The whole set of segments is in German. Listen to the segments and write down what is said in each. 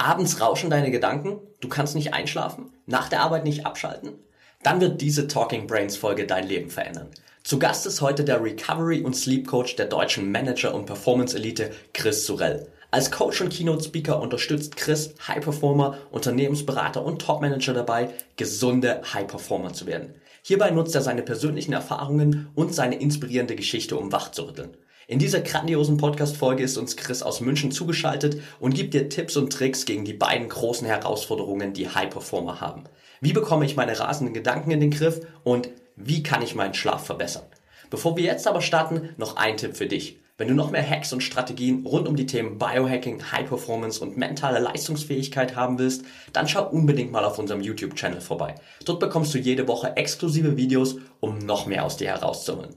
Abends rauschen deine Gedanken, du kannst nicht einschlafen, nach der Arbeit nicht abschalten? Dann wird diese Talking Brains Folge dein Leben verändern. Zu Gast ist heute der Recovery und Sleep Coach der deutschen Manager und Performance Elite Chris Sorell. Als Coach und Keynote Speaker unterstützt Chris High Performer, Unternehmensberater und Top Manager dabei, gesunde High Performer zu werden. Hierbei nutzt er seine persönlichen Erfahrungen und seine inspirierende Geschichte, um wach zu rütteln. In dieser grandiosen Podcast-Folge ist uns Chris aus München zugeschaltet und gibt dir Tipps und Tricks gegen die beiden großen Herausforderungen, die High-Performer haben. Wie bekomme ich meine rasenden Gedanken in den Griff und wie kann ich meinen Schlaf verbessern? Bevor wir jetzt aber starten, noch ein Tipp für dich. Wenn du noch mehr Hacks und Strategien rund um die Themen Biohacking, High Performance und mentale Leistungsfähigkeit haben willst, dann schau unbedingt mal auf unserem YouTube-Channel vorbei. Dort bekommst du jede Woche exklusive Videos, um noch mehr aus dir herauszuholen.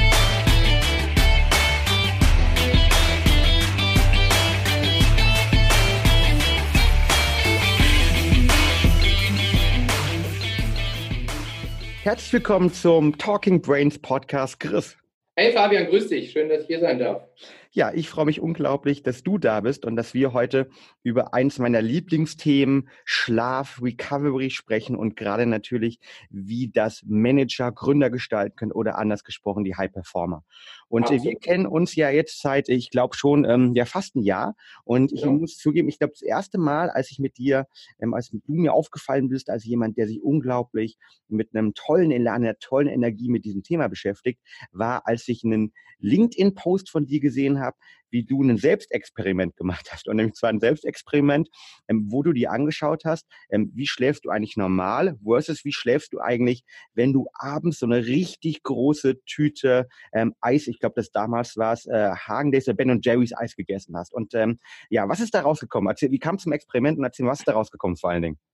Herzlich willkommen zum Talking Brains Podcast, Chris. Hey Fabian, grüß dich. Schön, dass ich hier sein darf. Ja, ich freue mich unglaublich, dass du da bist und dass wir heute über eins meiner Lieblingsthemen Schlaf, Recovery sprechen und gerade natürlich, wie das Manager, Gründer gestalten können oder anders gesprochen, die High Performer. Und Absolut. wir kennen uns ja jetzt seit, ich glaube schon, ähm, ja fast ein Jahr. Und ich ja. muss zugeben, ich glaube, das erste Mal, als ich mit dir, ähm, als du mir aufgefallen bist, als jemand, der sich unglaublich mit einem tollen Elan, einer tollen Energie mit diesem Thema beschäftigt, war, als ich einen LinkedIn-Post von dir gesehen habe, wie du ein Selbstexperiment gemacht hast. Und nämlich zwar ein Selbstexperiment, ähm, wo du dir angeschaut hast, ähm, wie schläfst du eigentlich normal versus wie schläfst du eigentlich, wenn du abends so eine richtig große Tüte ähm, Eis, ich glaube, das damals war es, äh, Hagen Ben und Jerry's Eis gegessen hast. Und ähm, ja, was ist da rausgekommen? Erzähl, wie kam es zum Experiment und erzähl, was ist da rausgekommen vor allen Dingen?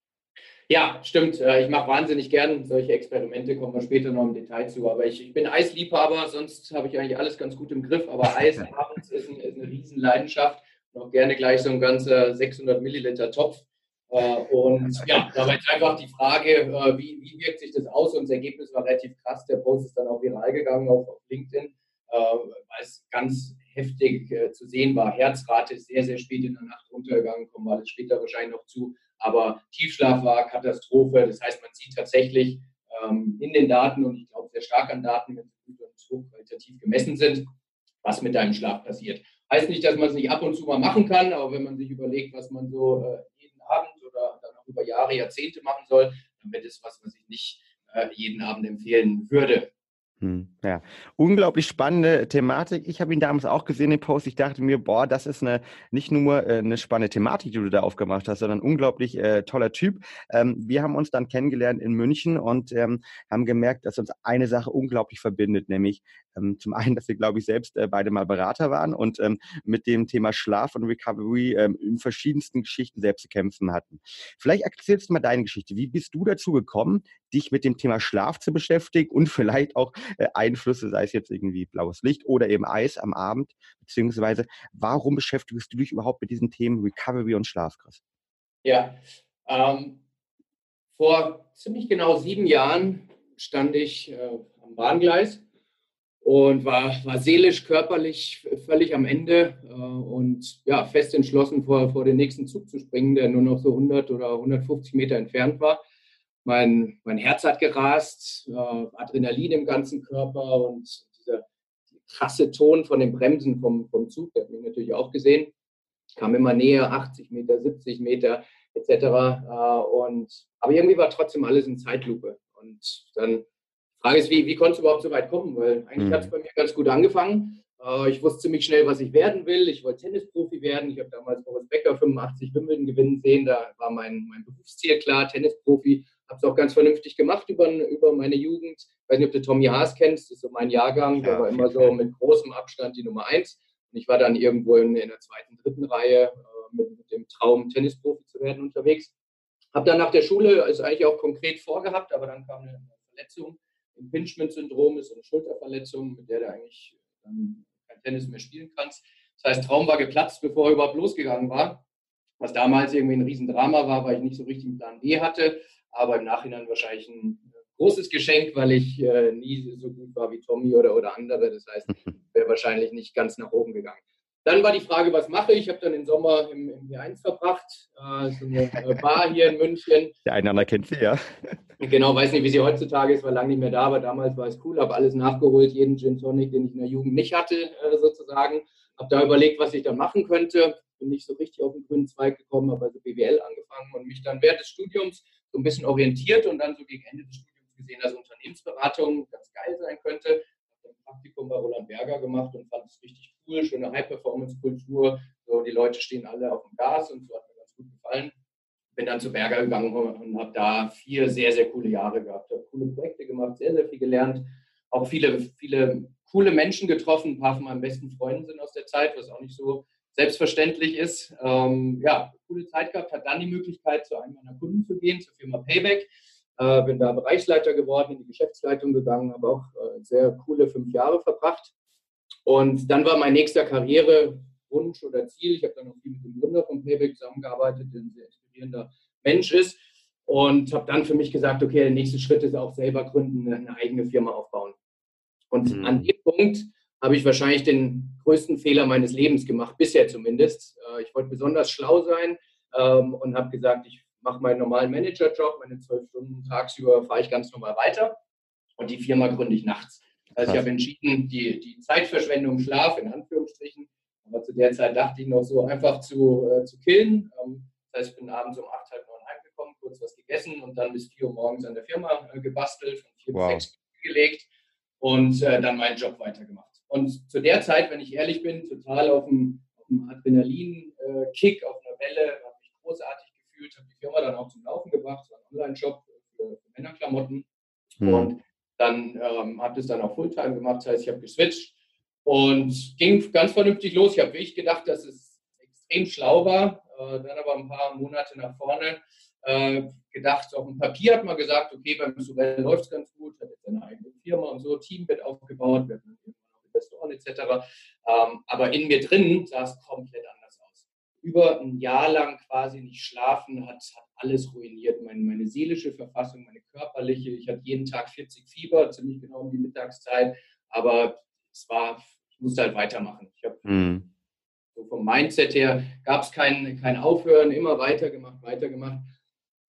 Ja, stimmt. Äh, ich mache wahnsinnig gern solche Experimente, kommen wir später noch im Detail zu. Aber ich, ich bin Eisliebhaber, sonst habe ich eigentlich alles ganz gut im Griff. Aber Eis abends ist, ein, ist eine Riesenleidenschaft. Noch gerne gleich so ein ganzer 600 Milliliter Topf. Äh, und ja, da war jetzt einfach die Frage, äh, wie, wie wirkt sich das aus? Und das Ergebnis war relativ krass. Der Post ist dann auch viral gegangen auf, auf LinkedIn, weil es ganz heftig zu sehen war. Herzrate ist sehr, sehr spät in der Nacht runtergegangen, kommen wir alles später wahrscheinlich noch zu aber Tiefschlaf war Katastrophe. Das heißt, man sieht tatsächlich ähm, in den Daten und ich glaube sehr stark an Daten, wenn sie gut und hochqualitativ gemessen sind, was mit deinem Schlaf passiert. Heißt nicht, dass man es nicht ab und zu mal machen kann, aber wenn man sich überlegt, was man so äh, jeden Abend oder dann auch über Jahre, Jahrzehnte machen soll, dann wird es was, was ich nicht äh, jeden Abend empfehlen würde. Hm, ja, unglaublich spannende Thematik. Ich habe ihn damals auch gesehen, den Post. Ich dachte mir, boah, das ist eine nicht nur äh, eine spannende Thematik, die du da aufgemacht hast, sondern ein unglaublich äh, toller Typ. Ähm, wir haben uns dann kennengelernt in München und ähm, haben gemerkt, dass uns eine Sache unglaublich verbindet, nämlich ähm, zum einen, dass wir, glaube ich, selbst äh, beide mal Berater waren und ähm, mit dem Thema Schlaf und Recovery ähm, in verschiedensten Geschichten selbst zu kämpfen hatten. Vielleicht erzählst du mal deine Geschichte. Wie bist du dazu gekommen, dich mit dem Thema Schlaf zu beschäftigen und vielleicht auch äh, Einflüsse, sei es jetzt irgendwie blaues Licht oder eben Eis am Abend, beziehungsweise warum beschäftigst du dich überhaupt mit diesen Themen Recovery und Schlaf, Chris? Ja, ähm, vor ziemlich genau sieben Jahren stand ich äh, am Bahngleis und war, war seelisch, körperlich völlig am Ende äh, und ja, fest entschlossen, vor, vor den nächsten Zug zu springen, der nur noch so 100 oder 150 Meter entfernt war. Mein, mein Herz hat gerast, äh, Adrenalin im ganzen Körper und dieser krasse Ton von den Bremsen vom, vom Zug, der hat mich natürlich auch gesehen, kam immer näher, 80 Meter, 70 Meter etc. Äh, und, aber irgendwie war trotzdem alles in Zeitlupe. Und dann Frage ist, wie, wie konnte es überhaupt so weit kommen? Weil eigentlich mhm. hat es bei mir ganz gut angefangen. Äh, ich wusste ziemlich schnell, was ich werden will. Ich wollte Tennisprofi werden. Ich habe damals Boris Becker 85 Wimbledon gewinnen sehen. Da war mein, mein Berufsziel klar, Tennisprofi. Habe es auch ganz vernünftig gemacht über, über meine Jugend. Ich weiß nicht, ob du Tommy Haas kennst. Das ist so mein Jahrgang. Der war immer so mit großem Abstand die Nummer eins. Und ich war dann irgendwo in, in der zweiten, dritten Reihe äh, mit, mit dem Traum, Tennisprofi zu werden unterwegs. Habe dann nach der Schule, ist eigentlich auch konkret vorgehabt, aber dann kam eine Verletzung Impingement-Syndrom ist eine Schulterverletzung, mit der du eigentlich dann kein kein Tennis mehr spielen kannst. Das heißt, Traum war geplatzt, bevor er überhaupt losgegangen war. Was damals irgendwie ein Riesendrama war, weil ich nicht so richtig einen Plan B hatte. Aber im Nachhinein wahrscheinlich ein großes Geschenk, weil ich äh, nie so gut war wie Tommy oder, oder andere. Das heißt, wäre wahrscheinlich nicht ganz nach oben gegangen. Dann war die Frage, was mache ich? Ich habe dann den Sommer im, im P1 verbracht, äh, so eine äh, Bar hier in München. Der eine kennt sie, ja. Genau, weiß nicht, wie sie heutzutage ist, war lange nicht mehr da, aber damals war es cool, habe alles nachgeholt, jeden Gin Tonic, den ich in der Jugend nicht hatte, äh, sozusagen. Habe da überlegt, was ich dann machen könnte. Bin nicht so richtig auf den grünen Zweig gekommen, habe also BWL angefangen und mich dann während des Studiums so ein bisschen orientiert und dann so gegen Ende des Studiums gesehen, dass Unternehmensberatung ganz geil sein könnte Praktikum bei Roland Berger gemacht und fand es richtig cool, schöne High-Performance-Kultur. So, die Leute stehen alle auf dem Gas und so hat mir ganz gut gefallen. Bin dann zu Berger gegangen und habe da vier sehr, sehr coole Jahre gehabt. Habe coole Projekte gemacht, sehr, sehr viel gelernt. Auch viele, viele coole Menschen getroffen. Ein paar von meinen besten Freunden sind aus der Zeit, was auch nicht so selbstverständlich ist. Ähm, ja, coole Zeit gehabt, hat dann die Möglichkeit, zu einem meiner Kunden zu gehen, zur Firma Payback. Äh, bin da Bereichsleiter geworden, in die Geschäftsleitung gegangen, habe auch äh, sehr coole fünf Jahre verbracht. Und dann war mein nächster Karrierewunsch oder Ziel, ich habe dann noch viel mit dem Gründer von Payback zusammengearbeitet, der ein sehr inspirierender Mensch ist. Und habe dann für mich gesagt, okay, der nächste Schritt ist auch selber gründen, eine eigene Firma aufbauen. Und mhm. an dem Punkt habe ich wahrscheinlich den größten Fehler meines Lebens gemacht, bisher zumindest. Äh, ich wollte besonders schlau sein ähm, und habe gesagt, ich mache meinen normalen Managerjob, meine zwölf Stunden tagsüber fahre ich ganz normal weiter und die Firma gründe ich nachts. Also ich habe entschieden, die, die Zeitverschwendung, Schlaf in Anführungsstrichen, aber zu der Zeit dachte ich noch so einfach zu, äh, zu killen. Ähm, das heißt, ich bin abends um acht, halb neun heimgekommen, kurz was gegessen und dann bis vier Uhr morgens an der Firma äh, gebastelt, von vier wow. bis sechs gelegt und äh, dann meinen Job weitergemacht. Und zu der Zeit, wenn ich ehrlich bin, total auf dem, dem Adrenalin-Kick, äh, auf einer Welle, habe mich großartig gefühlt, habe die Firma dann auch zum Laufen gebracht, so ein Online-Shop für, für, Männerklamotten. Mhm. Und dann ähm, habe das dann auch Fulltime gemacht, das heißt, ich habe geswitcht und ging ganz vernünftig los. Ich habe wirklich gedacht, dass es extrem schlau war. Äh, dann aber ein paar Monate nach vorne äh, gedacht, auf dem Papier hat man gesagt, okay, beim Sorel läuft es ganz gut, hat jetzt eine eigene Firma und so, Team wird aufgebaut, wir haben Investoren etc. Ähm, aber in mir drin sah es komplett anders über ein Jahr lang quasi nicht schlafen, hat, hat alles ruiniert. Meine, meine seelische Verfassung, meine körperliche. Ich hatte jeden Tag 40 Fieber, ziemlich genau um die Mittagszeit. Aber es war, ich musste halt weitermachen. Ich habe mhm. so vom Mindset her gab es kein, kein Aufhören, immer weitergemacht, weitergemacht.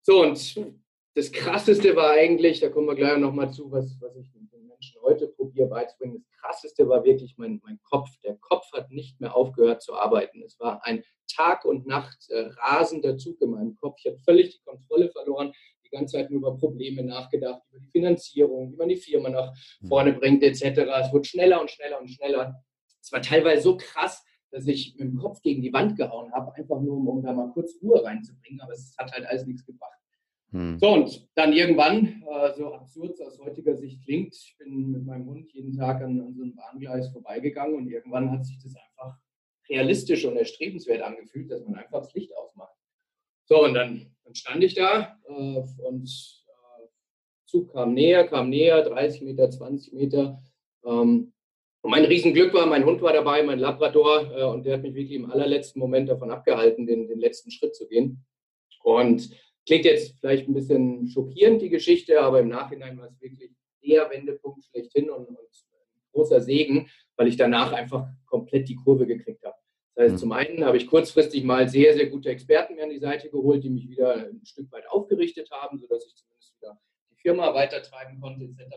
So, und das Krasseste war eigentlich, da kommen wir gleich nochmal zu, was, was ich Menschen heute probiere beizubringen. Das Krasseste war wirklich mein, mein Kopf. Der Kopf hat nicht mehr aufgehört zu arbeiten. Es war ein Tag und Nacht äh, rasender Zug in meinem Kopf. Ich habe völlig die Kontrolle verloren, die ganze Zeit nur über Probleme nachgedacht, über die Finanzierung, wie man die Firma nach mhm. vorne bringt, etc. Es wurde schneller und schneller und schneller. Es war teilweise so krass, dass ich mit dem Kopf gegen die Wand gehauen habe, einfach nur, um, um da mal kurz Ruhe reinzubringen. Aber es hat halt alles nichts gebracht. Hm. So, und dann irgendwann, äh, so absurd es aus heutiger Sicht klingt, ich bin mit meinem Hund jeden Tag an, an so einem Bahngleis vorbeigegangen und irgendwann hat sich das einfach realistisch und erstrebenswert angefühlt, dass man einfach das Licht ausmacht. So, und dann, dann stand ich da äh, und äh, Zug kam näher, kam näher, 30 Meter, 20 Meter. Ähm, und mein Riesenglück war, mein Hund war dabei, mein Labrador, äh, und der hat mich wirklich im allerletzten Moment davon abgehalten, den, den letzten Schritt zu gehen. Und klingt jetzt vielleicht ein bisschen schockierend, die Geschichte, aber im Nachhinein war es wirklich der Wendepunkt schlechthin und, und großer Segen, weil ich danach einfach komplett die Kurve gekriegt habe. Das heißt, mhm. zum einen habe ich kurzfristig mal sehr, sehr gute Experten mir an die Seite geholt, die mich wieder ein Stück weit aufgerichtet haben, sodass ich zumindest wieder die Firma weitertreiben konnte, etc.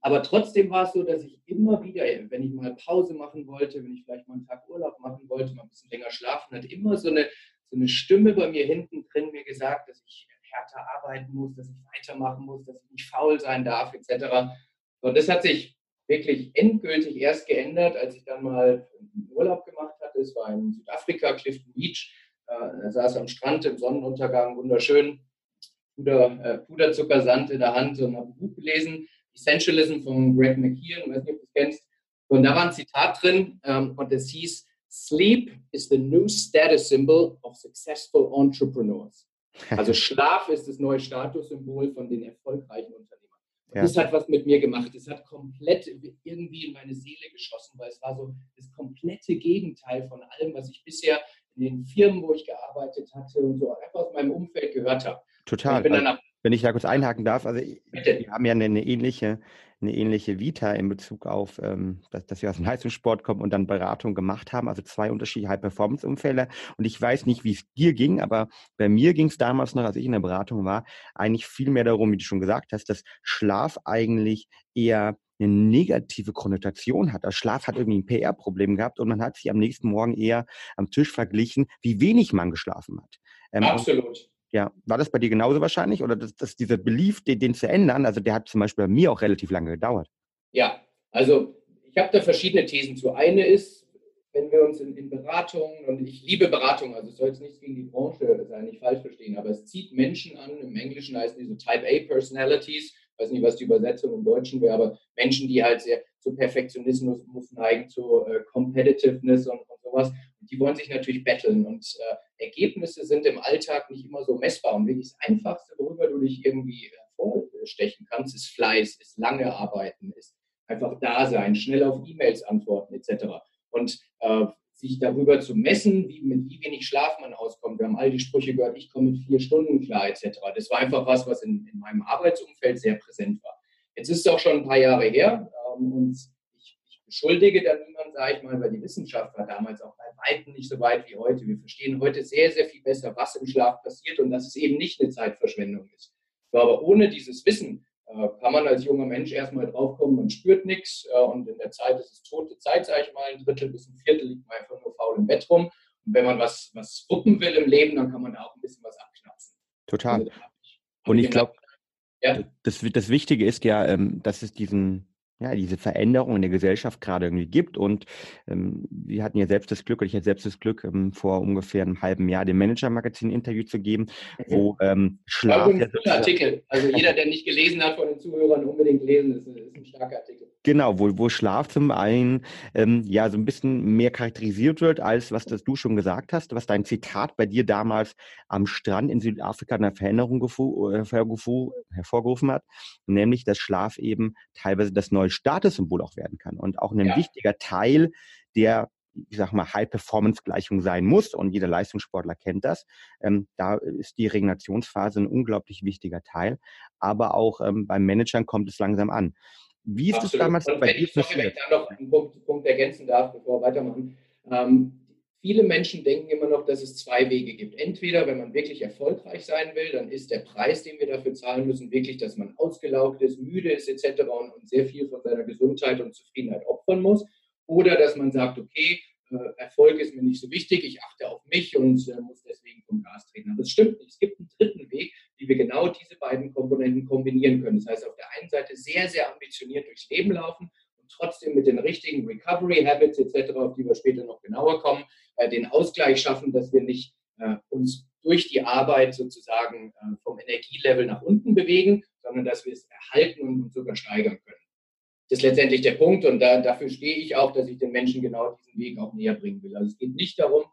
Aber trotzdem war es so, dass ich immer wieder, wenn ich mal Pause machen wollte, wenn ich vielleicht mal einen Tag Urlaub machen wollte, mal ein bisschen länger schlafen, hat immer so eine, so eine Stimme bei mir hinten drin mir gesagt, dass ich härter arbeiten muss, dass ich weitermachen muss, dass ich nicht faul sein darf, etc. Und das hat sich wirklich endgültig erst geändert, als ich dann mal einen Urlaub gemacht hatte. Es war in Südafrika, Clifton Beach. Äh, da saß am Strand im Sonnenuntergang, wunderschön, Puder, äh, Puderzuckersand in der Hand und habe ein Buch gelesen, Essentialism von Greg McKeon, weiß nicht, ob du es kennst. Und da war ein Zitat drin ähm, und es hieß, Sleep is the new status symbol of successful entrepreneurs. Also Schlaf ist das neue Statussymbol von den erfolgreichen Unternehmen. Ja. Das hat was mit mir gemacht. Das hat komplett irgendwie in meine Seele geschossen, weil es war so das komplette Gegenteil von allem, was ich bisher in den Firmen, wo ich gearbeitet hatte und so einfach aus meinem Umfeld gehört habe. Total. Also, wenn ich da kurz einhaken darf, also Bitte. wir haben ja eine, eine ähnliche eine ähnliche Vita in Bezug auf, ähm, dass, dass wir aus dem Leistungssport kommen und dann Beratung gemacht haben, also zwei unterschiedliche High-Performance-Umfelder. Und ich weiß nicht, wie es dir ging, aber bei mir ging es damals noch, als ich in der Beratung war, eigentlich viel mehr darum, wie du schon gesagt hast, dass Schlaf eigentlich eher eine negative Konnotation hat. Der Schlaf hat irgendwie ein PR-Problem gehabt und man hat sich am nächsten Morgen eher am Tisch verglichen, wie wenig man geschlafen hat. Ähm, Absolut. Ja, war das bei dir genauso wahrscheinlich? Oder dass, dass dieser Belief, den, den zu ändern, also der hat zum Beispiel bei mir auch relativ lange gedauert. Ja, also ich habe da verschiedene Thesen zu. Eine ist, wenn wir uns in, in Beratungen, und ich liebe Beratung, also es soll jetzt nichts gegen die Branche sein, nicht falsch verstehen, aber es zieht Menschen an, im Englischen heißen diese Type A Personalities, weiß nicht, was die Übersetzung im Deutschen wäre, aber Menschen, die halt sehr zu Perfektionismus neigen, zu äh, Competitiveness und, und sowas die wollen sich natürlich betteln und äh, Ergebnisse sind im Alltag nicht immer so messbar. Und wirklich das Einfachste, worüber du dich irgendwie vorstechen kannst, ist Fleiß, ist lange arbeiten, ist einfach da sein, schnell auf E-Mails antworten etc. Und äh, sich darüber zu messen, wie, mit wie wenig Schlaf man auskommt. Wir haben all die Sprüche gehört, ich komme mit vier Stunden klar etc. Das war einfach was, was in, in meinem Arbeitsumfeld sehr präsent war. Jetzt ist es auch schon ein paar Jahre her ähm, und beschuldige da niemand, sage ich mal, weil die Wissenschaft war damals auch bei weitem nicht so weit wie heute. Wir verstehen heute sehr, sehr viel besser, was im Schlaf passiert und dass es eben nicht eine Zeitverschwendung ist. Aber ohne dieses Wissen äh, kann man als junger Mensch erstmal draufkommen, man spürt nichts äh, und in der Zeit ist es tote Zeit, sage ich mal, ein Drittel bis ein Viertel liegt man einfach nur faul im Bett rum. Und wenn man was, was wuppen will im Leben, dann kann man da auch ein bisschen was abknapsen. Total. Also, und ich glaube, ja. das, das Wichtige ist ja, ähm, dass es diesen ja, diese Veränderung in der Gesellschaft gerade irgendwie gibt. Und ähm, wir hatten ja selbst das Glück, oder ich hatte selbst das Glück, ähm, vor ungefähr einem halben Jahr dem Manager-Magazin Interview zu geben, wo ähm, Schlaf... Ein guter Artikel. Also jeder, der nicht gelesen hat von den Zuhörern, unbedingt lesen, ist, ist ein starker Artikel. Genau, wo, wo Schlaf zum einen ähm, ja so ein bisschen mehr charakterisiert wird, als was das du schon gesagt hast, was dein Zitat bei dir damals am Strand in Südafrika eine Veränderung äh, hervorgerufen hat, nämlich dass Schlaf eben teilweise das neue Statussymbol auch werden kann und auch ein ja. wichtiger Teil der ich sag mal, High-Performance-Gleichung sein muss und jeder Leistungssportler kennt das. Ähm, da ist die Regenerationsphase ein unglaublich wichtiger Teil. Aber auch ähm, beim Managern kommt es langsam an. Wie ist das damals und bei dir passiert? Wenn ich da noch einen Punkt, Punkt, ergänzen darf, bevor wir weitermachen. Ähm, viele Menschen denken immer noch, dass es zwei Wege gibt. Entweder, wenn man wirklich erfolgreich sein will, dann ist der Preis, den wir dafür zahlen müssen, wirklich, dass man ausgelaugt ist, müde ist etc. und, sehr viel von seiner Gesundheit und Zufriedenheit opfern muss. Oder dass man sagt, okay, äh, Erfolg ist mir nicht so wichtig, ich achte auf mich und äh, muss deswegen vom Gas treten. Aber es stimmt nicht. Es gibt einen dritten Weg, wie wir genau diese beiden Komponenten kombinieren können. Das heißt, auf der einen Seite sehr, sehr ambitioniert durchs Leben laufen trotzdem mit den richtigen Recovery Habits etc., auf die wir später noch genauer kommen, äh, den Ausgleich schaffen, dass wir nicht uns durch die Arbeit sozusagen vom Energielevel nach unten bewegen, sondern dass wir es erhalten und sogar steigern können. Das ist letztendlich der Punkt und da, dafür stehe ich auch, dass ich den Menschen genau diesen Weg auch näher bringen will. Also es geht nicht darum,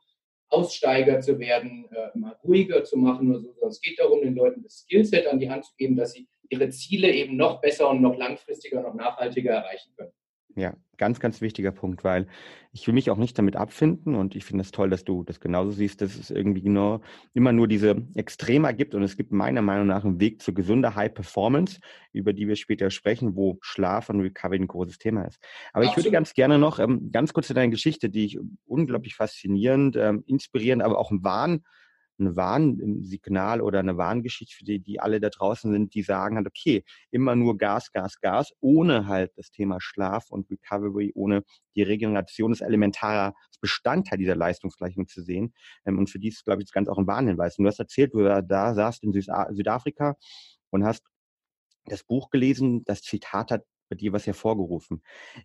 Aussteiger zu werden, äh, mal ruhiger zu machen oder so, sondern es geht darum, den Leuten das Skillset an die Hand zu geben, dass sie ihre Ziele eben noch besser und noch langfristiger, noch nachhaltiger erreichen können. Ja, ganz, ganz wichtiger Punkt, weil ich will mich auch nicht damit abfinden und ich finde es das toll, dass du das genauso siehst, dass es irgendwie genau immer nur diese Extremer gibt und es gibt meiner Meinung nach einen Weg zu gesunder High Performance, über die wir später sprechen, wo Schlaf und Recovery ein großes Thema ist. Aber Absolut. ich würde ganz gerne noch ähm, ganz kurz zu deiner Geschichte, die ich unglaublich faszinierend, ähm, inspirierend, aber auch im Wahn ein Warnsignal oder eine Warngeschichte für die, die alle da draußen sind, die sagen halt, okay, immer nur Gas, Gas, Gas, ohne halt das Thema Schlaf und Recovery, ohne die Regeneration ist elementarer Bestandteil dieser Leistungsgleichung zu sehen. Ähm, und für die ist, glaube ich, das ganz auch ein Warnhinweis. Und du hast erzählt, du da saßt in Südafrika und hast das Buch gelesen, das Zitat hat bei dir was hervorgerufen.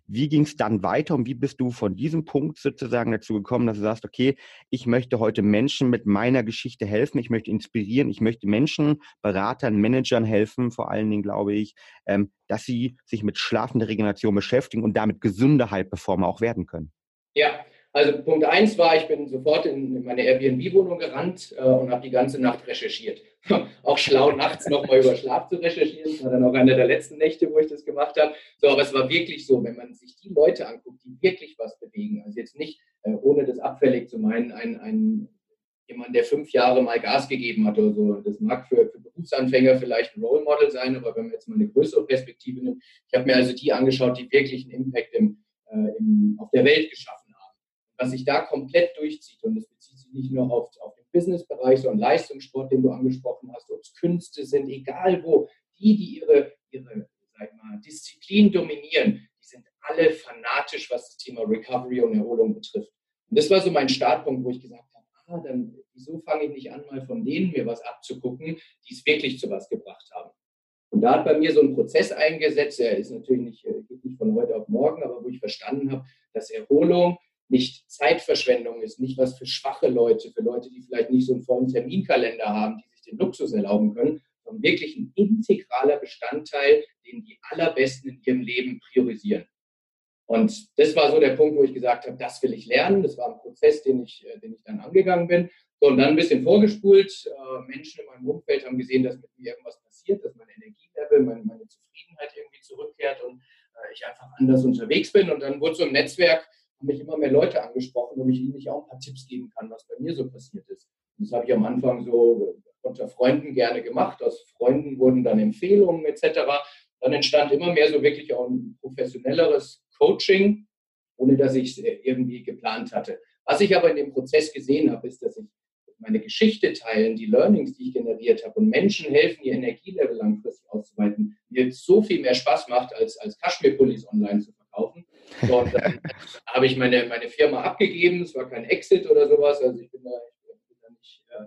Wie ging es dann weiter und wie bist du von diesem Punkt sozusagen dazu gekommen, dass du sagst, okay, ich möchte heute Menschen mit meiner Geschichte helfen, ich möchte inspirieren, ich möchte Menschen, Beratern, Managern helfen, vor allen Dingen glaube ich, ähm, dass sie sich mit schlafender Regeneration beschäftigen und damit gesunde High-Performer auch werden können. Ja, Also Punkt eins war, ich bin sofort in meine Airbnb-Wohnung gerannt äh, und habe die ganze Nacht recherchiert. auch schlau nachts nochmal über Schlaf zu recherchieren. Das war dann auch eine der letzten Nächte, wo ich das gemacht habe. So, aber es war wirklich so, wenn man sich die Leute anguckt, die wirklich was bewegen, also jetzt nicht, äh, ohne das abfällig zu meinen, ein, ein jemand, der fünf Jahre mal Gas gegeben hat oder so. Das mag für, für Berufsanfänger vielleicht ein Role Model sein, aber wenn man jetzt mal eine größere Perspektive nimmt, ich habe mir also die angeschaut, die wirklich einen Impact im, äh, im, auf der Welt geschaffen haben. Was sich da komplett durchzieht, und das bezieht sich nicht nur auf, auf den Businessbereich, sondern Leistungssport, den du angesprochen hast, ob es Künste sind, egal wo, die, die ihre, ihre sag mal, Disziplin dominieren, die sind alle fanatisch, was das Thema Recovery und Erholung betrifft. Und das war so mein Startpunkt, wo ich gesagt habe, ah, dann wieso fange ich nicht an, mal von denen mir was abzugucken, die es wirklich zu was gebracht haben. Und da hat bei mir so ein Prozess eingesetzt, der ist natürlich nicht, äh, geht nicht von heute auf morgen, aber wo ich verstanden habe, dass Erholung nicht Zeitverschwendung ist, nicht was für schwache Leute, für Leute, die vielleicht nicht so einen vollen Terminkalender haben, die sich den Luxus erlauben können, sondern wirklich ein integraler Bestandteil, den die Allerbesten in ihrem Leben priorisieren. Und das war so der Punkt, wo ich gesagt habe, das will ich lernen. Das war ein Prozess, den ich, äh, den ich dann angegangen bin. So, und dann ein bisschen vorgespult. Äh, Menschen in meinem Umfeld haben gesehen, dass mit mir irgendwas passiert, dass mein Energielevel, meine, meine Zufriedenheit irgendwie zurückkehrt und äh, ich einfach anders unterwegs bin. Und dann wurde so im Netzwerk, haben mich immer mehr Leute angesprochen, ob ich ihnen nicht auch ein paar Tipps geben kann, was bei mir so passiert ist. Und das habe ich am Anfang so unter Freunden gerne gemacht. Aus Freunden wurden dann Empfehlungen etc. Dann entstand immer mehr so wirklich auch ein professionelleres Coaching, ohne dass ich es irgendwie geplant hatte. Was ich aber in dem Prozess gesehen habe, ist, dass ich meine Geschichte teilen, die Learnings, die ich generiert habe und Menschen helfen, ihr Energielevel langfristig auszuweiten, mir so viel mehr Spaß macht, als, als Kaschmir-Pullis online zu verkaufen. Und dann habe ich meine, meine Firma abgegeben, es war kein Exit oder sowas, also ich bin da, ich bin da nicht äh,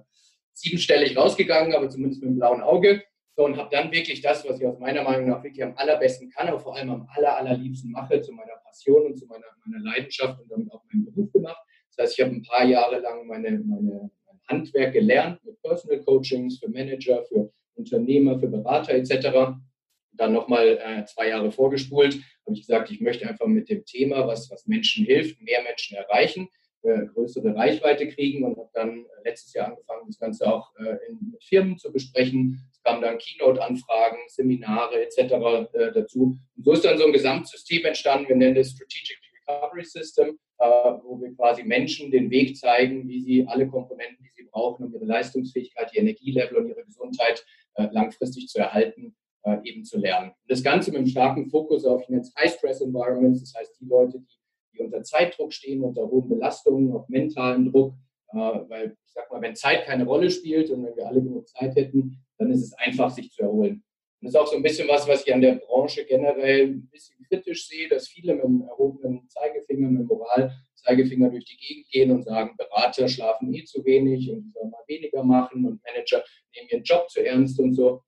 siebenstellig rausgegangen, aber zumindest mit einem blauen Auge so, und habe dann wirklich das, was ich aus meiner Meinung nach wirklich am allerbesten kann, aber vor allem am aller, allerliebsten mache, zu meiner Passion und zu meiner, meiner Leidenschaft und damit auch meinen Beruf gemacht. Das heißt, ich habe ein paar Jahre lang meine, meine, mein Handwerk gelernt mit Personal Coachings für Manager, für Unternehmer, für Berater etc. Dann nochmal äh, zwei Jahre vorgespult, habe ich gesagt, ich möchte einfach mit dem Thema, was, was Menschen hilft, mehr Menschen erreichen äh, größere Reichweite kriegen und habe dann letztes Jahr angefangen, das Ganze auch äh, in, mit Firmen zu besprechen. Es kamen dann Keynote-Anfragen, Seminare etc. Äh, dazu. Und so ist dann so ein Gesamtsystem entstanden. Wir nennen das Strategic Recovery System, äh, wo wir quasi Menschen den Weg zeigen, wie sie alle Komponenten, die sie brauchen, um ihre Leistungsfähigkeit, ihr Energielevel und ihre Gesundheit äh, langfristig zu erhalten, äh, eben zu lernen. Und das Ganze mit einem starken Fokus auf High-Stress-Environments, das heißt die Leute, die die unter Zeitdruck stehen, unter hohen Belastungen, auf mentalen Druck. Äh, weil ich sag mal, wenn Zeit keine Rolle spielt und wenn wir alle genug Zeit hätten, dann ist es einfach, sich zu erholen. Und das ist auch so ein bisschen was, was ich an der Branche generell ein bisschen kritisch sehe, dass viele mit dem erhobenen Zeigefinger, mit dem Moral-Zeigefinger durch die Gegend gehen und sagen, Berater schlafen eh zu wenig und sollen mal weniger machen und Manager nehmen ihren Job zu ernst und so.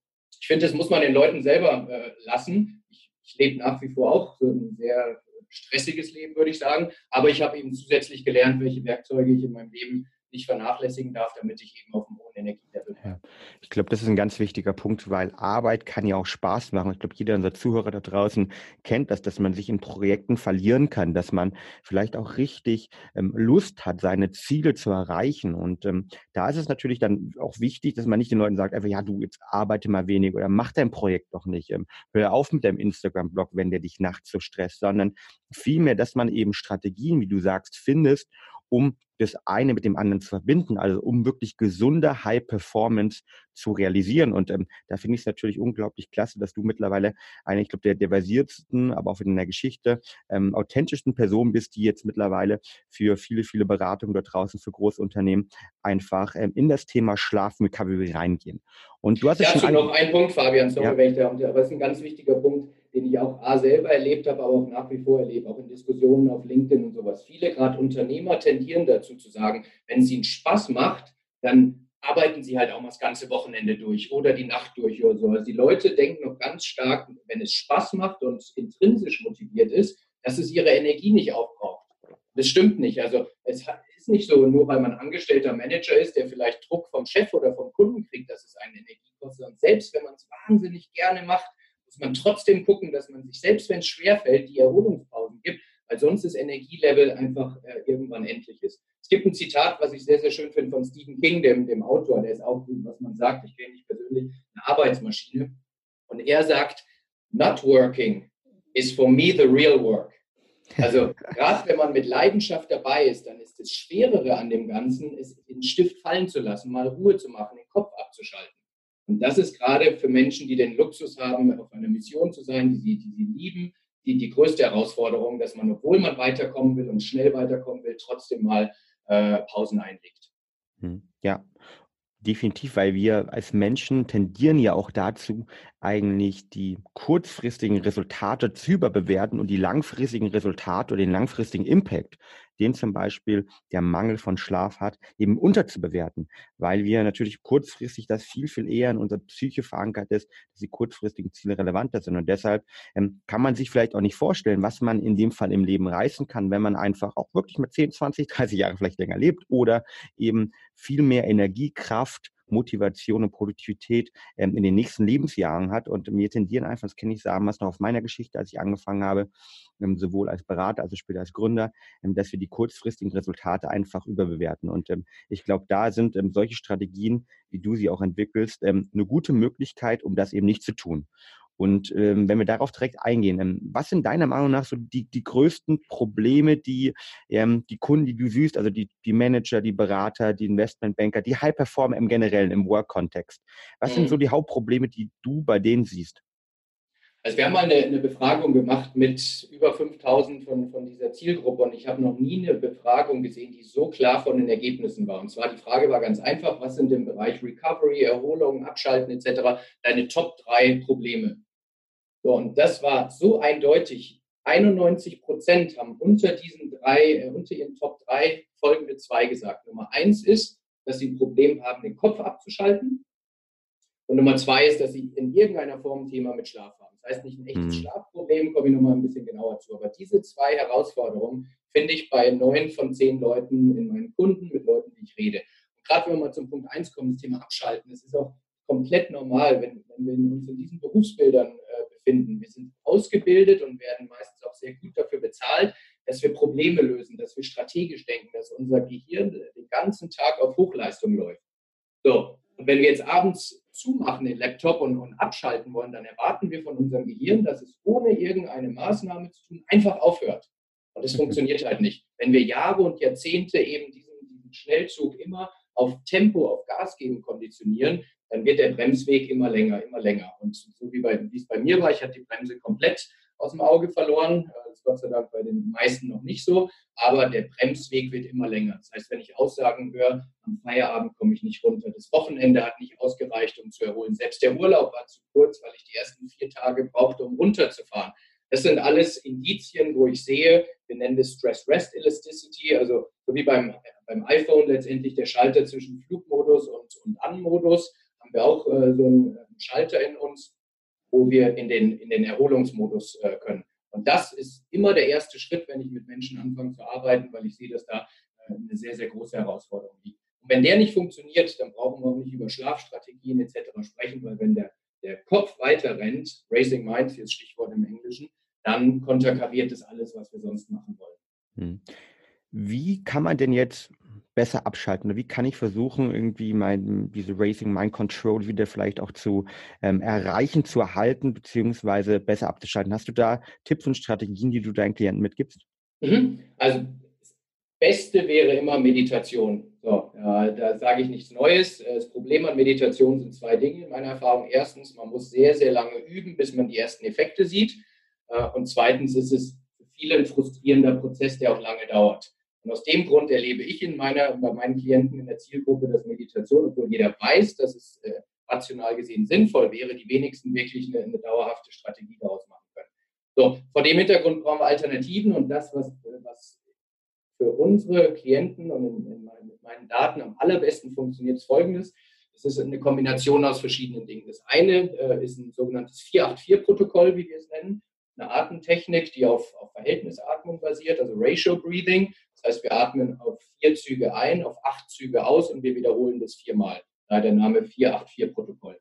Ich finde, das muss man den Leuten selber äh, lassen. Ich, ich lebe nach wie vor auch so ein sehr stressiges Leben, würde ich sagen. Aber ich habe eben zusätzlich gelernt, welche Werkzeuge ich in meinem Leben nicht vernachlässigen darf, damit ich eben auf einem hohen Energielevel bin. Ja. Ich glaube, das ist ein ganz wichtiger Punkt, weil Arbeit kann ja auch Spaß machen. Ich glaube, jeder unserer Zuhörer da draußen kennt das, dass man sich in Projekten verlieren kann, dass man vielleicht auch richtig ähm, Lust hat, seine Ziele zu erreichen. Und ähm, da ist es natürlich dann auch wichtig, dass man nicht den Leuten sagt, einfach, ja, du jetzt arbeite mal wenig oder mach dein Projekt doch nicht. Ähm, hör auf mit deinem Instagram-Blog, wenn der dich nachts so stresst, sondern vielmehr, dass man eben Strategien, wie du sagst, findest, um das eine mit dem anderen zu verbinden, also um wirklich gesunde High Performance zu realisieren. Und ähm, da finde ich es natürlich unglaublich klasse, dass du mittlerweile eine, ich glaube, der, der versiertsten, aber auch in der Geschichte ähm, authentischsten Person bist, die jetzt mittlerweile für viele, viele Beratungen dort draußen für Großunternehmen einfach ähm, in das Thema Schlaf Recovery reingehen. Und du hast Dazu schon noch ein Punkt, Fabian, sorry, ja. wenn ich da, aber das ist ein ganz wichtiger Punkt den ich auch A selber erlebt habe, aber auch nach wie vor erlebe, auch in Diskussionen auf LinkedIn und sowas. Viele gerade Unternehmer tendieren dazu zu sagen, wenn es ihnen Spaß macht, dann arbeiten sie halt auch mal das ganze Wochenende durch oder die Nacht durch oder so. Also die Leute denken noch ganz stark, wenn es Spaß macht und intrinsisch motiviert ist, dass es ihre Energie nicht aufbraucht. Das stimmt nicht. Also es ist nicht so, nur weil man angestellter Manager ist, der vielleicht Druck vom Chef oder vom Kunden kriegt, dass es eine Energie kostet. Und selbst wenn man es wahnsinnig gerne macht, muss man trotzdem gucken, dass man sich, selbst wenn es schwerfällt, die Erholungspausen gibt, weil sonst das Energielevel einfach äh, irgendwann endlich ist. Es gibt ein Zitat, was ich sehr, sehr schön finde von Stephen King, dem, dem Autor, der ist auch, was man sagt, ich kenne nicht persönlich, eine Arbeitsmaschine. Und er sagt, not working is for me the real work. Also gerade wenn man mit Leidenschaft dabei ist, dann ist das Schwerere an dem Ganzen, es den Stift fallen zu lassen, mal Ruhe zu machen, den Kopf abzuschalten. Und das ist gerade für Menschen, die den Luxus haben, auf einer Mission zu sein, die sie, die sie lieben, die, die größte Herausforderung, dass man, obwohl man weiterkommen will und schnell weiterkommen will, trotzdem mal äh, Pausen einlegt. Hm, ja, Definitiv, weil wir als Menschen tendieren ja auch dazu, eigentlich die kurzfristigen Resultate zu überbewerten und die langfristigen Resultate oder den langfristigen Impact, den zum Beispiel der Mangel von Schlaf hat, eben unterzubewerten, weil wir natürlich kurzfristig das viel, viel eher in unserer Psyche verankert ist, dass die kurzfristigen Ziele relevanter sind. Und deshalb ähm, kann man sich vielleicht auch nicht vorstellen, was man in dem Fall im Leben reißen kann, wenn man einfach auch wirklich mit 10, 20, 30 Jahre vielleicht länger lebt oder eben viel mehr Energie, Kraft, Motivation und Produktivität ähm, in den nächsten Lebensjahren hat. Und wir tendieren einfach, das kenne ich damals noch auf meiner Geschichte, als ich angefangen habe, ähm, sowohl als Berater als auch später als Gründer, ähm, dass wir die kurzfristigen Resultate einfach überbewerten. Und ähm, ich glaube, da sind ähm, solche Strategien, wie du sie auch entwickelst, ähm, eine gute Möglichkeit, um das eben nicht zu tun. Und ähm, wenn wir darauf direkt eingehen, ähm, was sind deiner Meinung nach so die, die größten Probleme, die ähm, die Kunden, die du siehst, also die, die Manager, die Berater, die Investmentbanker, die High Performer im Generellen, im Work-Kontext? Was mhm. sind so die Hauptprobleme, die du bei denen siehst? Also wir haben mal eine, eine Befragung gemacht mit über 5000 von, von dieser Zielgruppe und ich habe noch nie eine Befragung gesehen, die so klar von den Ergebnissen war. Und zwar die Frage war ganz einfach, was sind im Bereich Recovery, Erholung, Abschalten etc. deine Top 3 Probleme? So, und das war so eindeutig. 91 Prozent haben unter diesen drei, äh, unter ihren Top 3 folgende zwei gesagt. Nummer eins ist, dass sie ein Problem haben, den Kopf abzuschalten. Und Nummer zwei ist, dass sie in irgendeiner Form ein Thema mit Schlaf haben. Das heißt nicht ein echtes mhm. Schlafproblem, komme ich nochmal ein bisschen genauer zu. Aber diese zwei Herausforderungen finde ich bei neun von zehn Leuten in meinen Kunden, mit Leuten, die ich rede. Und gerade wenn wir mal zum Punkt eins kommen, das Thema Abschalten, das ist auch komplett normal, wenn, wenn wir uns in diesen Berufsbildern befinden. Wir sind ausgebildet und werden meistens auch sehr gut dafür bezahlt, dass wir Probleme lösen, dass wir strategisch denken, dass unser Gehirn den ganzen Tag auf Hochleistung läuft. So, und wenn wir jetzt abends zumachen den Laptop und, und abschalten wollen, dann erwarten wir von unserem Gehirn, dass es ohne irgendeine Maßnahme zu tun einfach aufhört. Und das funktioniert halt nicht. Wenn wir Jahre und Jahrzehnte eben diesen, diesen Schnellzug immer auf Tempo, auf Gas geben konditionieren, dann wird der Bremsweg immer länger, immer länger. Und so wie, bei, wie es bei mir war, ich hatte die Bremse komplett aus dem Auge verloren. Das ist Gott sei Dank bei den meisten noch nicht so. Aber der Bremsweg wird immer länger. Das heißt, wenn ich Aussagen höre, am Feierabend komme ich nicht runter. Das Wochenende hat nicht ausgereicht, um zu erholen. Selbst der Urlaub war zu kurz, weil ich die ersten vier Tage brauchte, um runterzufahren. Das sind alles Indizien, wo ich sehe, wir nennen das Stress-Rest-Elasticity, also so wie beim, beim iPhone letztendlich der Schalter zwischen Flugmodus und, und An-Modus haben wir auch äh, so einen Schalter in uns, wo wir in den, in den Erholungsmodus äh, können. Und das ist immer der erste Schritt, wenn ich mit Menschen anfange zu arbeiten, weil ich sehe, dass da äh, eine sehr, sehr große Herausforderung liegt. Und wenn der nicht funktioniert, dann brauchen wir auch nicht über Schlafstrategien etc. sprechen, weil wenn der, der Kopf weiter rennt, Racing Mind, hier ist Stichwort im Englischen, dann konterkariert es alles, was wir sonst machen wollen. Hm. Wie kann man denn jetzt besser abschalten? wie kann ich versuchen, irgendwie mein, diese Racing Mind Control wieder vielleicht auch zu ähm, erreichen, zu erhalten, beziehungsweise besser abzuschalten? Hast du da Tipps und Strategien, die du deinen Klienten mitgibst? Mhm. Also das Beste wäre immer Meditation. So, ja, da sage ich nichts Neues. Das Problem an Meditation sind zwei Dinge in meiner Erfahrung. Erstens, man muss sehr, sehr lange üben, bis man die ersten Effekte sieht. Äh, und zweitens ist es für viele ein frustrierender Prozess, der auch lange dauert. Und aus dem Grund erlebe ich in meiner, bei meinen Klienten in der Zielgruppe, dass Meditation, obwohl jeder weiß, dass es äh, rational gesehen sinnvoll wäre, die wenigsten wirklich eine, eine, dauerhafte Strategie daraus machen können. So, vor dem Hintergrund brauchen wir Alternativen und das, was, was für unsere Klienten und in, in meinen, mit meinen Daten am allerbesten funktioniert, ist folgendes. Es ist eine Kombination aus verschiedenen Dingen. Das eine äh, ist ein sogenanntes 484-Protokoll, wie wir es nennen eine Atemtechnik, die auf, auf Verhältnisatmung basiert, also Ratio Breathing. Das heißt, wir atmen auf vier Züge ein, auf acht Züge aus und wir wiederholen das viermal. Da der Name 484-Protokoll.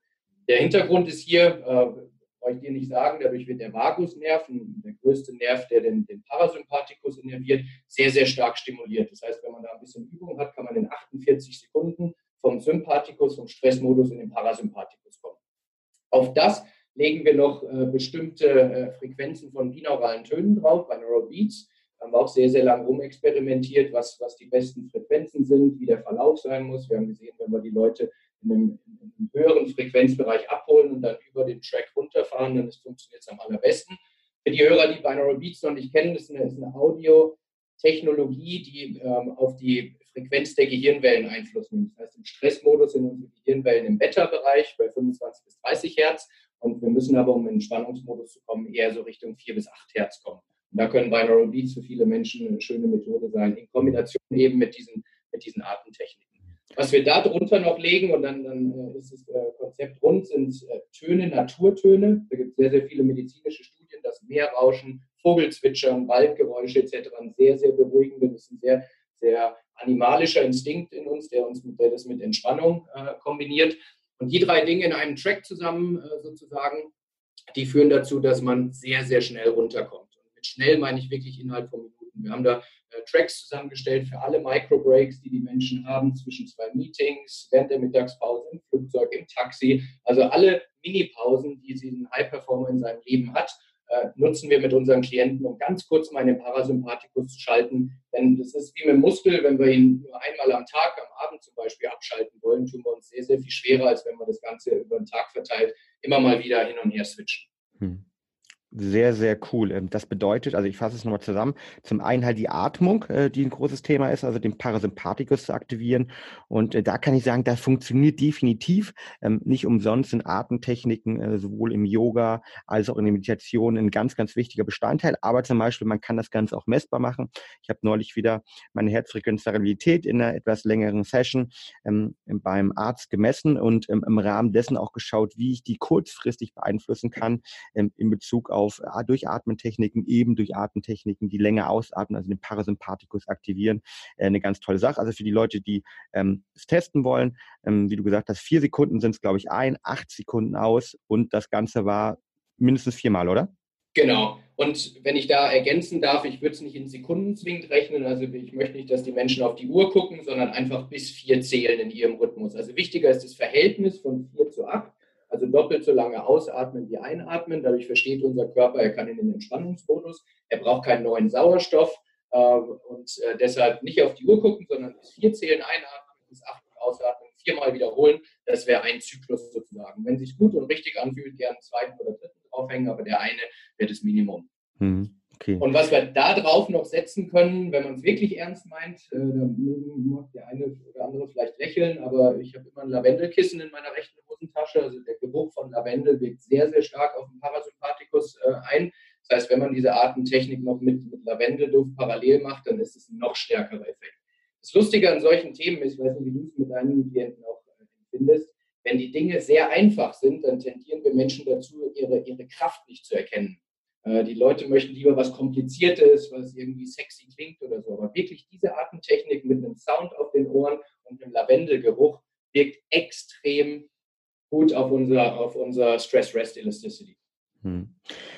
Der Hintergrund ist hier, äh, brauche ich dir nicht sagen, dadurch wird der Vagusnerv, der größte Nerv, der den, den Parasympathikus innerviert, sehr, sehr stark stimuliert. Das heißt, wenn man da ein bisschen Übung hat, kann man in 48 Sekunden vom Sympathikus, vom Stressmodus in den Parasympathikus kommen. Auf das legen wir noch äh, bestimmte äh, Frequenzen von binauralen Tönen drauf, Binaural Beats. Da haben wir auch sehr, sehr lange rumexperimentiert, was, was die besten Frequenzen sind, wie der Verlauf sein muss. Wir haben gesehen, wenn wir die Leute in einem, in einem höheren Frequenzbereich abholen und dann über den Track runterfahren, dann funktioniert es am allerbesten. Für die Hörer, die Binaural Beats noch nicht kennen, ist eine, eine Audio-Technologie, die ähm, auf die Frequenz der Gehirnwellen Einfluss nimmt. Das heißt, im Stressmodus sind unsere Gehirnwellen im Beta-Bereich bei 25 bis 30 Hertz und wir müssen aber, um in den Spannungsmodus zu kommen, eher so Richtung 4 bis 8 Hertz kommen. Und da können Binaural Beats für viele Menschen eine schöne Methode sein, in Kombination eben mit diesen, mit diesen Atemtechniken. Was wir da drunter noch legen, und dann, dann äh, ist das äh, Konzept rund, sind äh, Töne, Naturtöne. Da gibt es sehr, sehr viele medizinische Studien, dass Meerrauschen, Vogelzwitschern, Waldgeräusche etc. ein sehr, sehr beruhigende, das ist ein sehr, sehr animalischer Instinkt in uns, der uns der das mit Entspannung äh, kombiniert. Und die drei Dinge in einem Track zusammen äh, sozusagen, die führen dazu, dass man sehr, sehr schnell runterkommt. Und mit schnell meine ich wirklich innerhalb von Minuten. Wir haben da äh, Tracks zusammengestellt für alle Microbreaks, die die Menschen haben zwischen zwei Meetings, während der Mittagspause, im Flugzeug, im Taxi. Also alle Mini-Pausen, die ein High-Performer in seinem Leben hat, äh, nutzen wir mit unseren Klienten, um ganz kurz mal den Parasympathikus zu schalten. Denn das ist wie mit dem Muskel, wenn wir ihn nur einmal am Tag, am Abend zum Beispiel abschalten wollen, tun wir uns sehr, sehr viel schwerer, als wenn wir das Ganze über den Tag verteilt immer mal wieder hin und her switchen. Hm. Sehr, sehr cool. Ähm, das bedeutet, also ich fasse es nochmal zusammen, zum einen halt die Atmung, äh, die ein großes Thema ist, also den Parasympathikus zu aktivieren. Und äh, da kann ich sagen, das funktioniert definitiv. Ähm, nicht umsonst sind Atemtechniken äh, sowohl im Yoga als auch in der Meditation ein ganz, ganz wichtiger Bestandteil. Aber zum Beispiel, man kann das Ganze auch messbar machen. Ich habe neulich wieder meine Herzfrequenzvariabilität in einer etwas längeren Session ähm, beim Arzt gemessen und im Rahmen dessen auch geschaut, wie ich die kurzfristig beeinflussen kann in Bezug auf auf äh, Durchatmentechniken, eben durch Atemtechniken, die länger ausatmen, also den Parasympathikus aktivieren. Äh, eine ganz tolle Sache. Also für die Leute, die ähm, es testen wollen, ähm, wie du gesagt hast, vier Sekunden sind es, glaube ich, ein, acht Sekunden aus und das Ganze war mindestens viermal, oder? Genau. Und wenn ich da ergänzen darf, ich würde es nicht in Sekunden zwingend rechnen. Also ich möchte nicht, dass die Menschen auf die Uhr gucken, sondern einfach bis vier zählen in ihrem Rhythmus. Also wichtiger ist das Verhältnis von vier zu acht. Also doppelt so lange ausatmen wie einatmen. Dadurch versteht unser Körper, er kann in den Entspannungsmodus. Er braucht keinen neuen Sauerstoff äh, und äh, deshalb nicht auf die Uhr gucken, sondern bis vier zählen einatmen, bis acht ausatmen, viermal wiederholen. Das wäre ein Zyklus sozusagen. Wenn sich gut und richtig anfühlt, gerne einen zweiten oder dritten draufhängen, aber der eine wäre das Minimum. Mhm. Okay. Und was wir da drauf noch setzen können, wenn man es wirklich ernst meint, äh, da mag der eine oder andere vielleicht lächeln, aber ich habe immer ein Lavendelkissen in meiner rechten Hosentasche. Also der Geruch von Lavendel wirkt sehr, sehr stark auf den Parasympathikus äh, ein. Das heißt, wenn man diese Artentechnik noch mit, mit Lavendelduft parallel macht, dann ist es ein noch stärkerer Effekt. Das Lustige an solchen Themen ist, ich weiß nicht, wie du es mit deinen Klienten auch äh, empfindest, wenn die Dinge sehr einfach sind, dann tendieren wir Menschen dazu, ihre, ihre Kraft nicht zu erkennen. Äh, die Leute möchten lieber was Kompliziertes, was irgendwie sexy klingt oder so. Aber wirklich diese Atemtechnik mit einem Sound auf den Ohren und einem Lavendelgeruch wirkt extrem gut auf unser, auf unser Stress-Rest-Elasticity. Hm.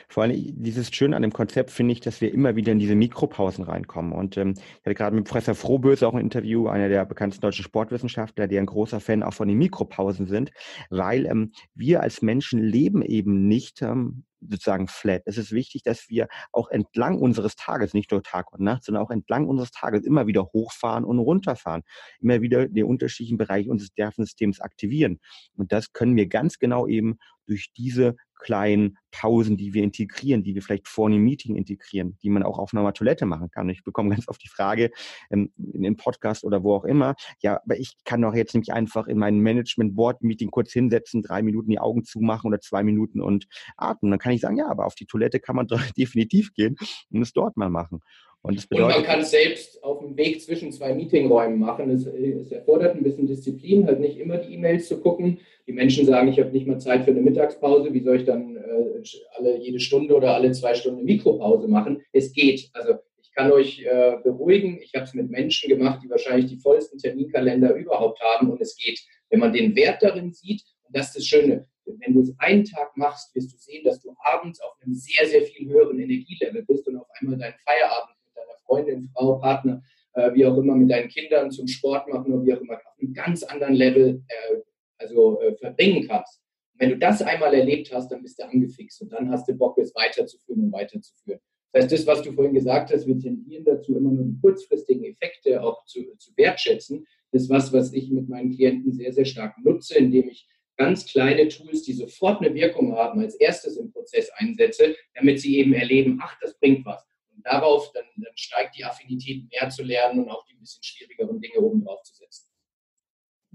Vor allem dieses Schöne an dem Konzept finde ich, dass wir immer wieder in diese Mikropausen reinkommen. Und ähm, ich hatte gerade mit Professor Frohböse auch ein Interview, einer der bekanntesten deutschen Sportwissenschaftler, die ein großer Fan auch von den Mikropausen sind, weil ähm, wir als Menschen leben eben nicht ähm, sozusagen flat. Es ist wichtig, dass wir auch entlang unseres Tages, nicht nur Tag und Nacht, sondern auch entlang unseres Tages immer wieder hochfahren und runterfahren, immer wieder den unterschiedlichen Bereich unseres Nervensystems aktivieren. Und das können wir ganz genau eben durch diese kleinen Pausen, die wir integrieren, die wir vielleicht vor einem Meeting integrieren, die man auch auf einer Toilette machen kann. Ich bekomme ganz oft die Frage ähm, in den Podcast oder wo auch immer, ja, aber ich kann doch jetzt nicht einfach in meinem Management-Board-Meeting kurz hinsetzen, drei Minuten die Augen zumachen oder zwei Minuten und atmen. Kann ich sagen, ja, aber auf die Toilette kann man doch definitiv gehen und es dort mal machen. Und, bedeutet, und, man kann es selbst auf dem Weg zwischen zwei Meetingräumen machen. Es, es, erfordert ein bisschen Disziplin, halt nicht immer die E-Mails zu gucken. Die Menschen sagen, ich habe nicht mal Zeit für eine Mittagspause. Wie soll ich dann äh, alle jede Stunde oder alle zwei Stunden eine Mikropause machen? Es geht. Also ich kann euch äh, beruhigen. Ich habe es mit Menschen gemacht, die wahrscheinlich die vollsten Terminkalender überhaupt haben und es geht. Wenn man den Wert darin sieht, und das ist das Schöne, wenn wenn du es einen Tag machst, wirst du sehen, dass du abends auf einem sehr, sehr viel höheren Energielevel bist und auf einmal deinen Feierabend mit deiner Freundin, Frau, Partner, äh, wie auch immer, mit deinen Kindern zum Sport machen oder wie auch immer, auf einem ganz anderen Level äh, also, äh, verbringen kannst. Und wenn du das einmal erlebt hast, dann bist du angefixt und dann hast du Bock, es weiterzuführen und weiterzuführen. Das heißt, das, was du vorhin gesagt hast, wir tendieren dazu, immer nur die kurzfristigen Effekte auch zu, zu wertschätzen. Das ist was, was ich mit meinen Klienten sehr, sehr stark nutze, indem ich ganz kleine Tools, die sofort eine Wirkung haben, als erstes im Prozess einsetze, damit sie eben erleben, ach, das bringt was. Und darauf, dann, dann steigt die Affinität, mehr zu lernen und auch die ein bisschen schwierigeren Dinge oben drauf zu setzen.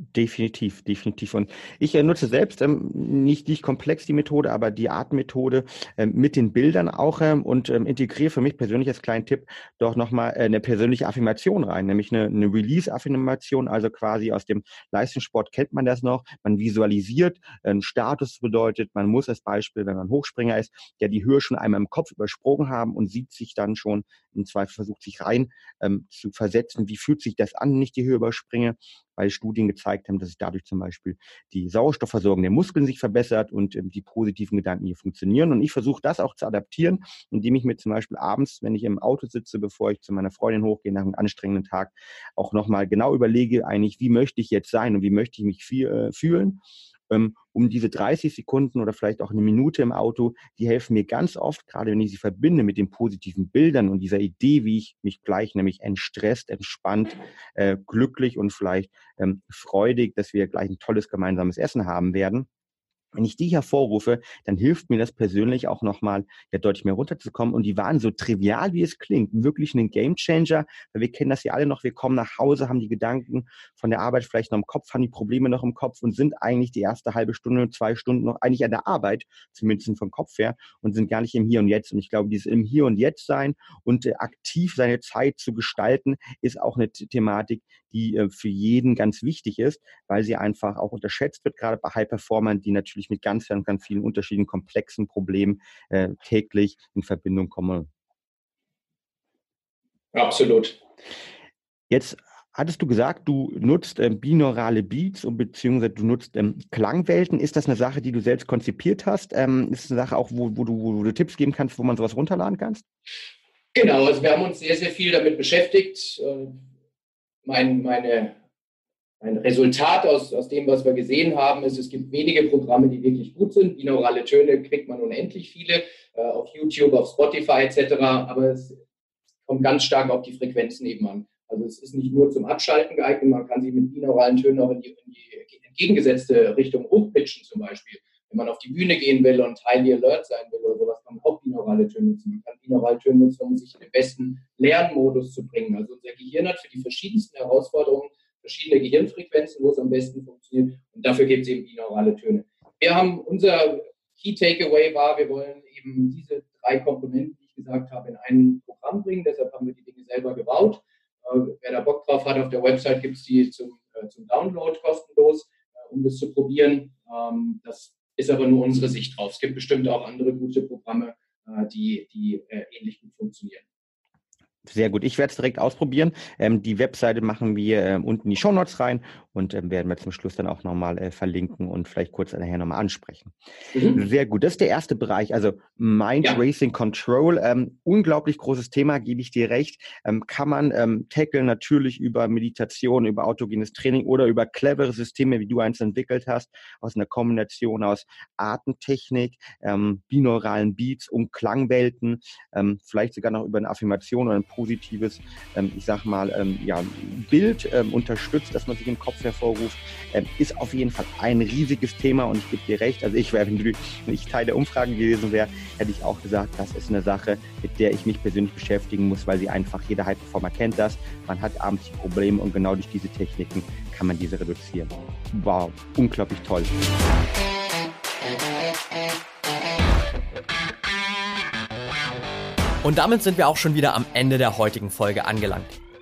Definitiv, definitiv. Und ich äh, nutze selbst ähm, nicht, nicht komplex die Methode, aber die Artmethode ähm, mit den Bildern auch ähm, und ähm, integriere für mich persönlich als kleinen Tipp doch nochmal äh, eine persönliche Affirmation rein, nämlich eine, eine Release-Affirmation, also quasi aus dem Leistungssport kennt man das noch. Man visualisiert, ein Status bedeutet, man muss als Beispiel, wenn man Hochspringer ist, der die Höhe schon einmal im Kopf übersprungen haben und sieht sich dann schon, im Zweifel versucht sich rein ähm, zu versetzen, wie fühlt sich das an, ich die Höhe überspringe weil Studien gezeigt haben, dass sich dadurch zum Beispiel die Sauerstoffversorgung der Muskeln sich verbessert und ähm, die positiven Gedanken hier funktionieren. Und ich versuche das auch zu adaptieren, indem ich mir zum Beispiel abends, wenn ich im Auto sitze, bevor ich zu meiner Freundin hochgehe nach einem anstrengenden Tag, auch nochmal genau überlege, eigentlich, wie möchte ich jetzt sein und wie möchte ich mich äh, fühlen ähm, um diese 30 Sekunden oder vielleicht auch eine Minute im Auto, die helfen mir ganz oft, gerade wenn ich sie verbinde mit den positiven Bildern und dieser Idee, wie ich mich gleich nämlich entstresst, entspannt, äh, glücklich und vielleicht ähm, freudig, dass wir gleich ein tolles gemeinsames Essen haben werden wenn ich die hervorrufe, dann hilft mir das persönlich auch nochmal, ja deutlich mehr runterzukommen. Und die waren so trivial, wie es klingt, wirklich ein Gamechanger, weil wir kennen das ja alle noch. Wir kommen nach Hause, haben die Gedanken von der Arbeit vielleicht noch im Kopf, haben die Probleme noch im Kopf und sind eigentlich die erste halbe Stunde, zwei Stunden noch eigentlich an der Arbeit, zumindest vom Kopf her, und sind gar nicht im Hier und Jetzt. Und ich glaube, dieses im Hier und Jetzt sein und äh, aktiv seine Zeit zu gestalten, ist auch eine Thematik, die äh, für jeden ganz wichtig ist, weil sie einfach auch unterschätzt wird, gerade bei High-Performern, die natürlich mit ganz, ganz, ganz vielen unterschiedlichen komplexen Problemen äh, täglich in Verbindung kommen. Absolut. Jetzt hattest du gesagt, du nutzt ähm, binaurale Beats und beziehungsweise du nutzt ähm, Klangwelten. Ist das eine Sache, die du selbst konzipiert hast? Ähm, ist das eine Sache auch, wo, wo, du, wo, du, Tipps geben kannst, wo man sowas runterladen kannst? Genau, also wir haben uns sehr, sehr viel damit beschäftigt. Äh, mein, meine, mein Resultat aus, aus dem, was wir gesehen haben, ist, es gibt wenige Programme, die wirklich gut sind. Binaurale Töne kriegt man unendlich viele äh, auf YouTube, auf Spotify etc. Aber es kommt ganz stark auf die Frequenzen eben an. Also es ist nicht nur zum Abschalten geeignet, man kann sich mit binauralen Tönen auch in die, in die entgegengesetzte Richtung hochpitchen zum Beispiel. Wenn man auf die Bühne gehen will und highly alert sein will oder sowas, kann man auch binaurale Töne nutzen. Man kann binaurale Töne nutzen, um sich in den besten Lernmodus zu bringen. Also unser Gehirn hat für die verschiedensten Herausforderungen verschiedene Gehirnfrequenzen, wo es am besten funktioniert. Und dafür gibt es eben binaurale Töne. Wir haben unser Key Takeaway war, wir wollen eben diese drei Komponenten, die ich gesagt habe, in ein Programm bringen. Deshalb haben wir die Dinge selber gebaut. Äh, wer da Bock drauf hat, auf der Website gibt es die zum, äh, zum Download kostenlos, äh, um das zu probieren. Ähm, das ist aber nur unsere Sicht drauf. Es gibt bestimmt auch andere gute Programme, äh, die, die äh, ähnlich gut funktionieren. Sehr gut. Ich werde es direkt ausprobieren. Ähm, die Webseite machen wir ähm, unten in die Show Notes rein und ähm, werden wir zum Schluss dann auch nochmal äh, verlinken und vielleicht kurz nachher nochmal ansprechen. Mhm. Sehr gut. Das ist der erste Bereich. Also Mind ja. Racing Control. Ähm, unglaublich großes Thema, gebe ich dir recht. Ähm, kann man ähm, tackeln natürlich über Meditation, über autogenes Training oder über clevere Systeme, wie du eins entwickelt hast, aus einer Kombination aus Atemtechnik, binauralen Beats und Klangwelten, vielleicht sogar noch über eine Affirmation oder ein positives, ähm, ich sag mal, ähm, ja, Bild ähm, unterstützt, dass man sich im Kopf hervorruft, ähm, ist auf jeden Fall ein riesiges Thema und ich gebe dir recht. Also ich wäre, wenn ich Teil der Umfrage gewesen wäre, hätte ich auch gesagt, das ist eine Sache, mit der ich mich persönlich beschäftigen muss, weil sie einfach, jeder High-Performer kennt das. Man hat abends die Probleme und genau durch diese Techniken kann man diese reduzieren. Wow, unglaublich toll. Und damit sind wir auch schon wieder am Ende der heutigen Folge angelangt.